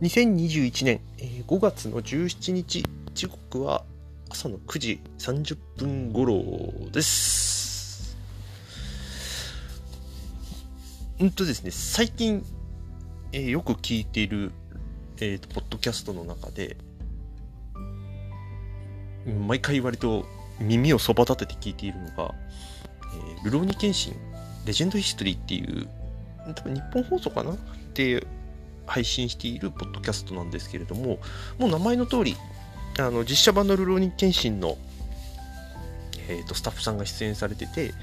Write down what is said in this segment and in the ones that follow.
2021年5月の17日時刻は朝の9時30分頃です。うんとですね最近、えー、よく聞いている、えーと、ポッドキャストの中で毎回割と耳をそば立てて聞いているのが「えー、ルローニケンシン。レジェンドヒストリー」っていう多分日本放送かな？って配信しているポッドキャストなんですけれども、もう名前の通り、あの実写版のルローニケンシンの、えーと、スタッフさんが出演されてて、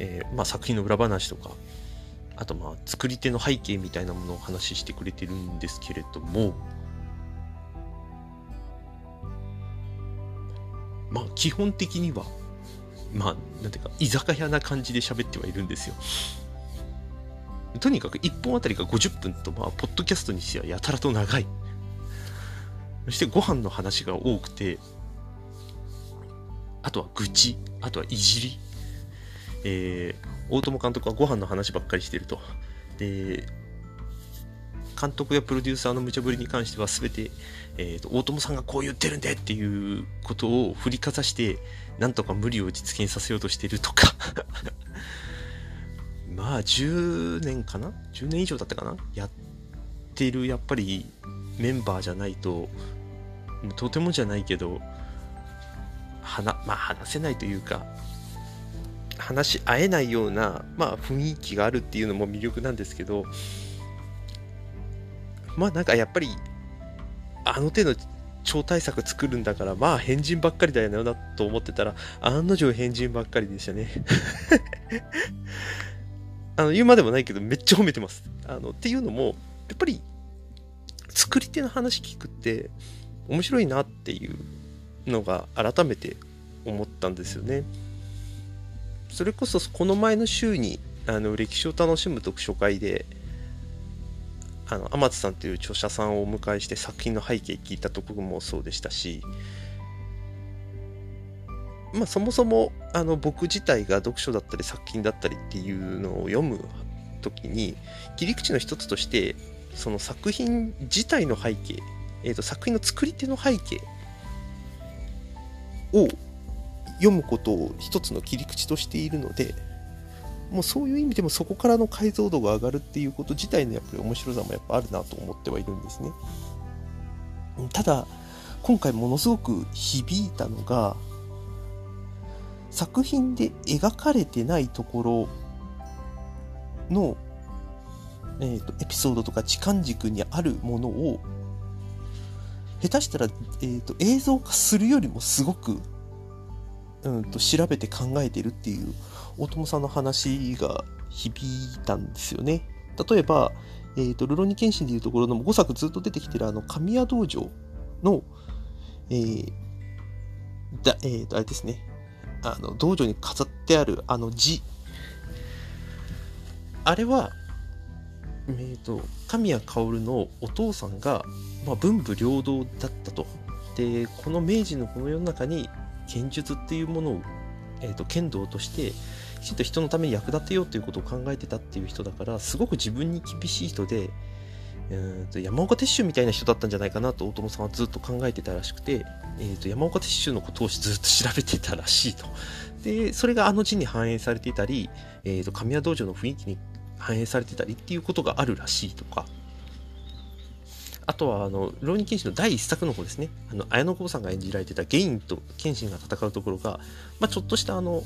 えー、まあ、作品の裏話とか、あとまあ作り手の背景みたいなものをお話ししてくれてるんですけれども、まあ基本的には、まあ、なんていうか、居酒屋な感じで喋ってはいるんですよ。とにかく1本あたりが50分と、まあ、ポッドキャストにしてはやたらと長い。そしてご飯の話が多くて、あとは愚痴、あとはいじり。えー、大友監督はご飯の話ばっかりしてると。で、監督やプロデューサーの無茶ぶりに関しては全て、えーと、大友さんがこう言ってるんでっていうことを振りかざしてなんとか無理を実現させようとしてるとか。まあ10年かな？10年以上だったかな？やってるやっぱりメンバーじゃないととてもじゃないけど話,、まあ、話せないというか話し合えないような、まあ、雰囲気があるっていうのも魅力なんですけどまあなんかやっぱりあの手の超大作作るんだからまあ変人ばっかりだよなと思ってたら案の定変人ばっかりでしたね あの、言うまでもないけど、めっちゃ褒めてます。あの、っていうのも、やっぱり、作り手の話聞くって、面白いなっていうのが改めて思ったんですよね。それこそ、この前の週に、あの、歴史を楽しむ読書会で、あの、天津さんという著者さんをお迎えして作品の背景聞いたところもそうでしたし、まあ、そもそもあの僕自体が読書だったり作品だったりっていうのを読む時に切り口の一つとしてその作品自体の背景、えーと、作品の作り手の背景を読むことを一つの切り口としているのでもうそういう意味でもそこからの解像度が上がるっていうこと自体のやっぱり面白さもやっぱあるなと思ってはいるんですね。ただ今回ものすごく響いたのが作品で描かれてないところの、えーと、エピソードとか時間軸にあるものを下手したら、えーと、映像化するよりもすごく、うんと、調べて考えてるっていう大友さんの話が響いたんですよね。例えば、えーと、ルロニケンシンでいうところの5作ずっと出てきてるあの神谷道場の、えー、だえー、とあれですね。あの道場に飾ってあるあの字。あれはえーと、神谷薫のお父さんが、まあ、文武両道だったと。でこの明治のこの世の中に剣術っていうものを、えーと剣道としてきちんと人のために役立てようということを考えてたっていう人だからすごく自分に厳しい人でうんと山岡鉄舟みたいな人だったんじゃないかなと大友さんはずっと考えてたらしくて、えー、と山岡鉄舟のことをずっと調べてたらしいと。でそれがあの字に反映されていたり、えー、と神谷道場の雰囲気に反映されてたりっていうことがあるらしいとか。あとは、あの、浪人剣士の第一作の方ですね。あの、綾野剛さんが演じられてたゲインと剣心が戦うところが、まあ、ちょっとしたあの、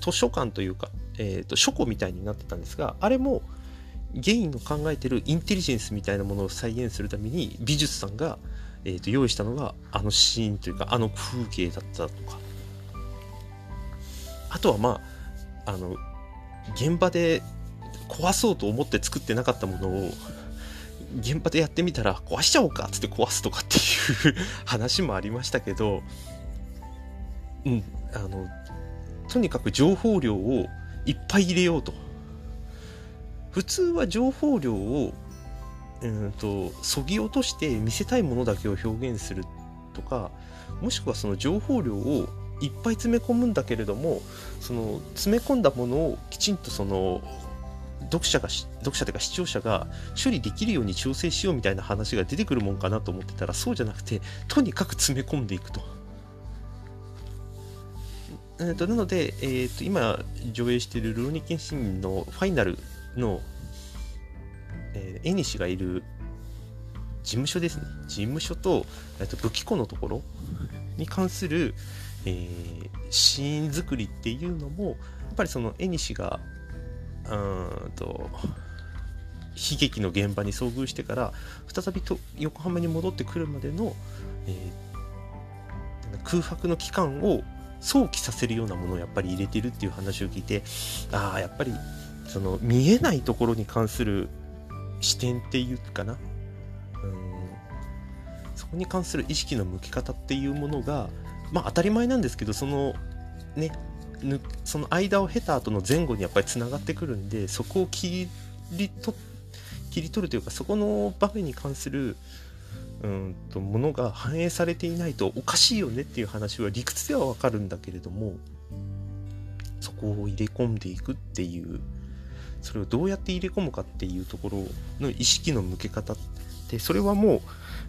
図書館というか、え、ー、と、書庫みたいになってたんですが、あれも、ゲインの考えてるインテリジェンスみたいなものを再現するために美術さんが、えー、と用意したのがあのシーンというかあの風景だったとか。あとはまああの現場で壊そうと思って作ってなかったものを現場でやってみたら壊しちゃおうかっつって壊すとかっていう話もありましたけどうんあのとにかく情報量をいっぱい入れようと普通は情報量をうんとそぎ落として見せたいものだけを表現するとかもしくはその情報量をいっぱい詰め込むんだけれどもその詰め込んだものをきちんとその読者が読者というか視聴者が処理できるように調整しようみたいな話が出てくるもんかなと思ってたらそうじゃなくてとにかく詰め込んでいくと。えーと、なので、えーと、今上映している「ルロニケンシン」のファイナルの、えー、絵西がいる事務所ですね。事務所と,、えーと武器庫のところに関する、えー、シーン作りっていうのもやっぱりその絵西がうんと悲劇の現場に遭遇してから再びと横浜に戻ってくるまでの、えー、空白の期間を想起させるようなものをやっぱり入れてるっていう話を聞いてああやっぱりその見えないところに関する視点っていうかな。うん。そこに関する意識の向き方っていうものがまあ当たり前なんですけどそのねその間を経た後の前後にやっぱりつながってくるんでそこを切りと切り取るというかそこの場面に関するうんとものが反映されていないとおかしいよねっていう話は理屈ではわかるんだけれどもそこを入れ込んでいくっていうそれをどうやって入れ込むかっていうところの意識の向け方ってそれはもう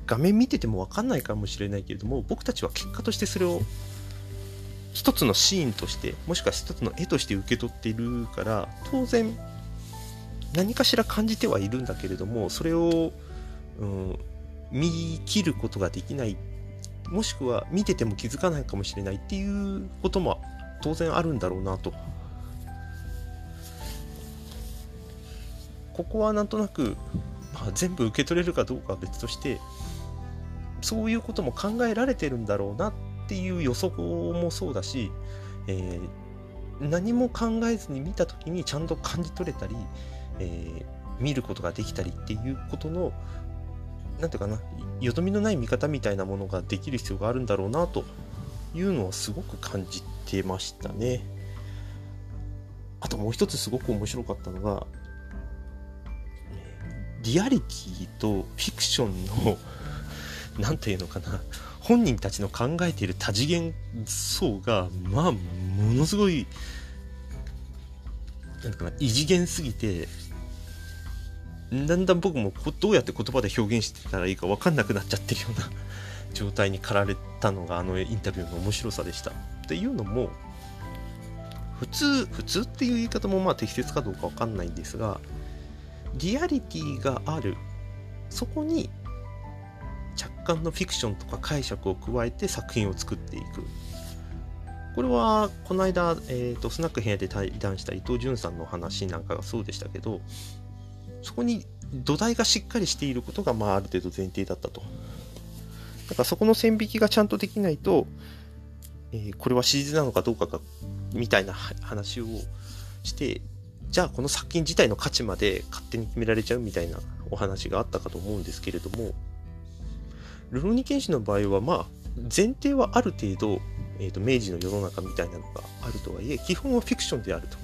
画面見てても分かんないかもしれないけれども僕たちは結果としてそれを一つのシーンとしてもしくは一つの絵として受け取っているから当然何かしら感じてはいるんだけれどもそれを、うん、見切ることができない。もしくは見てても気づかないかもしれないっていうことも当然あるんだろうなと。ここはなんとなく、まあ、全部受け取れるかどうかは別としてそういうことも考えられてるんだろうなっていう予測もそうだし、えー、何も考えずに見た時にちゃんと感じ取れたり、えー、見ることができたりっていうことの何ていうかなよどみのない見方みたいなものができる必要があるんだろうなというのはすごく感じてましたね。あともう一つすごく面白かったのがリアリティとフィクションの 何て言うのかな本人たちの考えている多次元層がまあものすごいなんかな異次元すぎてだんだん僕もどうやって言葉で表現してたらいいか分かんなくなっちゃってるような 状態に駆られたのがあのインタビューの面白さでした。っていうのも普通普通っていう言い方もまあ適切かどうか分かんないんですがリアリティがあるそこに若干のフィクションとか解釈を加えて作品を作っていくこれはこの間、えーと、スナック部屋で対談した伊藤潤さんの話なんかがそうでしたけどそこに土台がしっかりしていることが、まあ、ある程度前提だったとだからそこの線引きがちゃんとできないと、えー、これは史実なのかどうかがみたいな話をしてじゃあこの作品自体の価値まで勝手に決められちゃうみたいなお話があったかと思うんですけれどもルロニケンシの場合は、まあ、前提はある程度、えーと、明治の世の中みたいなのがあるとはいえ、基本はフィクションであると。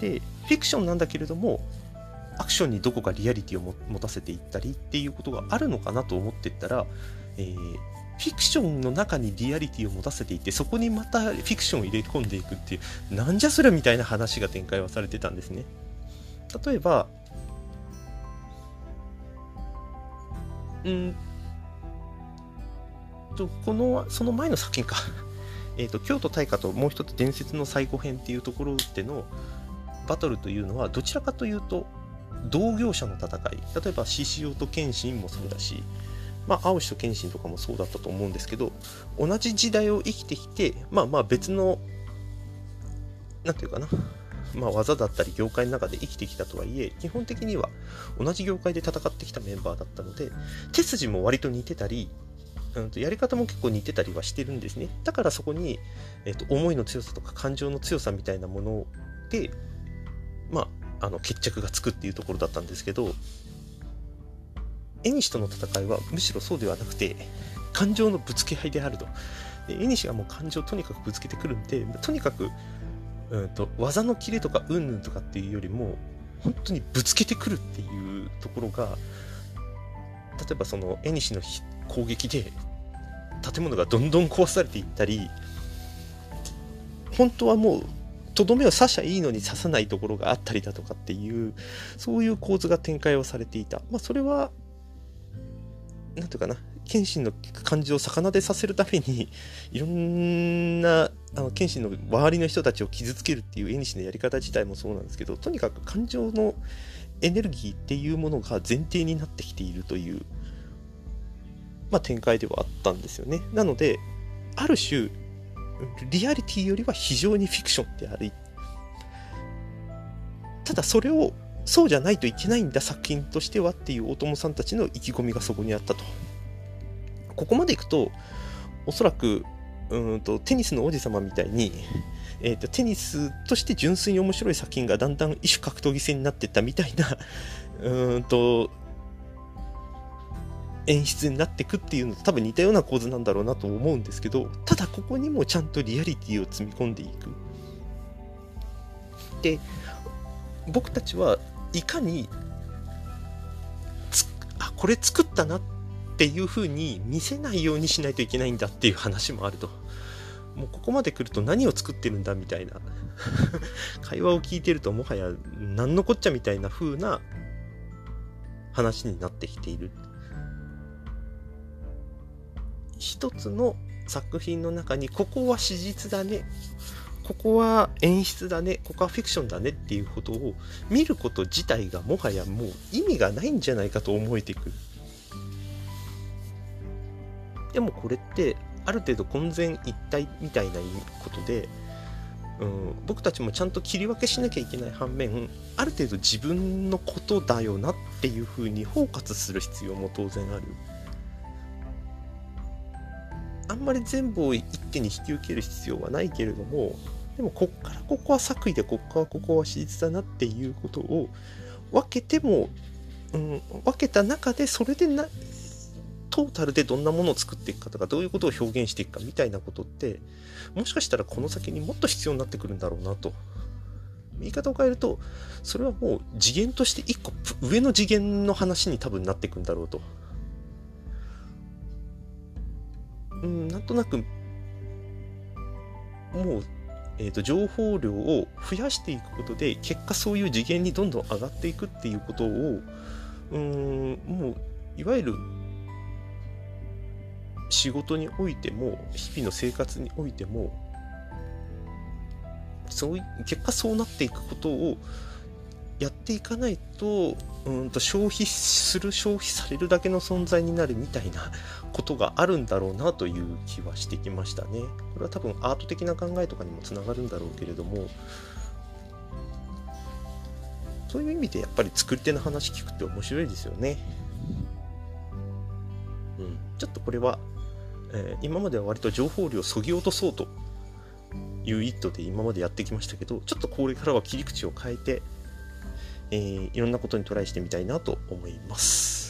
で、フィクションなんだけれども、アクションにどこかリアリティを持たせていったりっていうことがあるのかなと思ってったら、えー、フィクションの中にリアリティを持たせていってそこにまたフィクションを入れ込んでいくっていうなんじゃそりゃみたいな話が展開はされてたんですね。例えばうんとこのその前の作品か。えと京都大火ともう一つ伝説の最後編っていうところでのバトルというのはどちらかというと同業者の戦い。例えば獅子王と謙信もそうだしまあ青志と謙信とかもそうだったと思うんですけど同じ時代を生きてきてまあまあ別の何て言うかな。まあ、技だったり業界の中で生きてきたとはいえ基本的には同じ業界で戦ってきたメンバーだったので手筋も割と似てたり、うん、とやり方も結構似てたりはしてるんですね。だからそこに、えー、と思いの強さとか感情の強さみたいなものでまああの決着がつくっていうところだったんですけど縁との戦いはむしろそうではなくて感情のぶつけ合いであると。縁がもう感情をとにかくぶつけてくるんでとにかくうんと、技のキレとかうんぬんとかっていうよりも本当にぶつけてくるっていうところが例えばその縁の攻撃で建物がどんどん壊されていったり本当はもうとどめを刺しゃいいのに刺さないところがあったりだとかっていうそういう構図が展開をされていた。まあそれは何ていうかな謙信の感情を逆なでさせるために いろんなあの謙信の周りの人たちを傷つけるっていう絵師のやり方自体もそうなんですけどとにかく感情のエネルギーっていうものが前提になってきているという、まあ、展開ではあったんですよね。なのである種リアリティよりは非常にフィクションであるただそれをそうじゃないといけないんだ作品としてはっていう大友さんたちの意気込みがそこにあったと。ここまでいくとおそらくうんとテニスの王子様みたいに、えーと、テニスとして純粋に面白い作品がだんだん異種格闘技戦になっていったみたいなうんと演出になってくっていうのと多分似たような構図なんだろうなと思うんですけどただここにもちゃんとリアリティを積み込んでいく。で僕たちはいかにあこれ作ったなっていう風に見せないようにしないといけないんだっていう話もあると。もうここまで来ると何を作ってるんだみたいな。会話を聞いてるともはや何のこっちゃみたいな風な話になってきている。一つの作品の中にここは史実だね。ここは演出だね。ここはフィクションだねっていうことを見ること自体がもはやもう意味がないんじゃないかと思えてくる。でもこれってある程度混然一体みたいなことで、うん、僕たちもちゃんと切り分けしなきゃいけない反面ある程度自分のことだよなっていうふうに包括する必要も当然ある。あんまり全部を一手に引き受ける必要はないけれどもでもこっからここは作為でこっからここは史実だなっていうことを分けても、うん、分けた中でそれでなトータルでどんなものを作っていくかとかどういうことを表現していくかみたいなことってもしかしたらこの先にもっと必要になってくるんだろうなと。言い方を変えるとそれはもう次元として一個上の次元の話に多分なっていくんだろうと。うんなんとなくもうえーと、情報量を増やしていくことで結果そういう次元にどんどん上がっていくっていうことをうんもういわゆる仕事においても日々の生活においてもそう結果そうなっていくことをやっていかないとうんと消費する消費されるだけの存在になるみたいなことがあるんだろうなという気はしてきましたね。これは多分アート的な考えとかにもつながるんだろうけれどもそういう意味でやっぱり作り手の話聞くって面白いですよね。うん、ちょっとこれはえー、今までは割と情報量をそぎ落とそうという一途で今までやってきましたけどちょっとこれからは切り口を変えて、えー、いろんなことにトライしてみたいなと思います。